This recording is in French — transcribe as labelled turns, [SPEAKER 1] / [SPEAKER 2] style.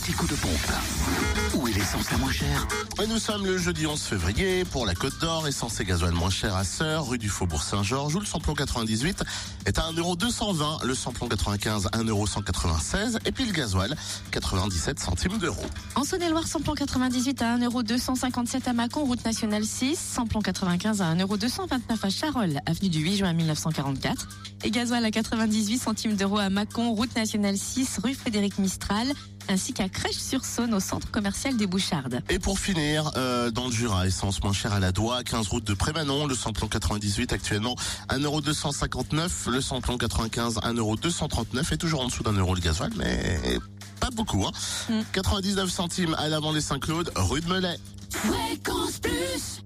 [SPEAKER 1] anti-coup de pompe. Où est l'essence la moins chère
[SPEAKER 2] Et nous sommes le jeudi 11 février pour la Côte d'Or, essence et gasoil moins cher à Sœur, rue du Faubourg Saint-Georges, où le samplon 98 est à 1,220€, le samplon 95 1,196€ et puis le gasoil 97 centimes d'euros.
[SPEAKER 3] En Saône-et-Loire, samplon 98 à 1,257€ à Mâcon, route nationale 6. Samplon 95 à 1,229€ à Charolles, avenue du 8 juin 1944. Et gasoil à 98 centimes d'euros à Mâcon, route nationale 6, rue Frédéric Mistral. Ainsi qu'à Crèche-sur-Saône, au centre commercial des Bouchardes.
[SPEAKER 2] Et pour finir, euh, dans le Jura, essence moins chère à la Doua, 15 route de Prémanon, le samplon 98 actuellement 1,259€, le samplon 95 1,239€ et toujours en dessous d'un euro le gasoil, mais pas beaucoup. Hein.
[SPEAKER 3] Mm.
[SPEAKER 2] 99 centimes à l'avant les Saint-Claude, rue de Melay.
[SPEAKER 1] Fréquence Plus